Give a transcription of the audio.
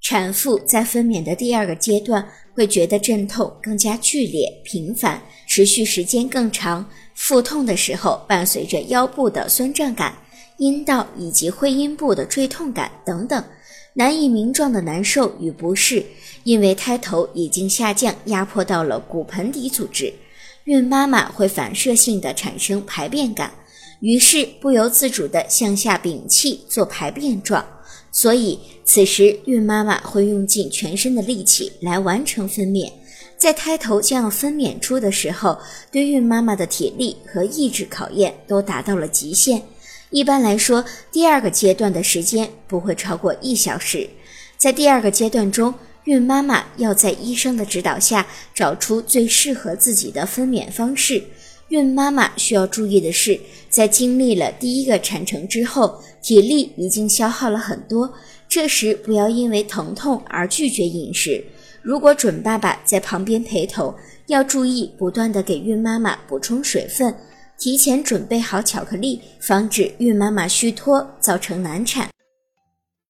产妇在分娩的第二个阶段会觉得阵痛更加剧烈、频繁，持续时间更长。腹痛的时候伴随着腰部的酸胀感、阴道以及会阴部的坠痛感等等，难以名状的难受与不适，因为胎头已经下降，压迫到了骨盆底组织。孕妈妈会反射性的产生排便感，于是不由自主地向下屏气做排便状。所以，此时孕妈妈会用尽全身的力气来完成分娩。在胎头将要分娩出的时候，对孕妈妈的体力和意志考验都达到了极限。一般来说，第二个阶段的时间不会超过一小时。在第二个阶段中，孕妈妈要在医生的指导下找出最适合自己的分娩方式。孕妈妈需要注意的是，在经历了第一个产程之后，体力已经消耗了很多，这时不要因为疼痛而拒绝饮食。如果准爸爸在旁边陪同，要注意不断的给孕妈妈补充水分，提前准备好巧克力，防止孕妈妈虚脱造成难产。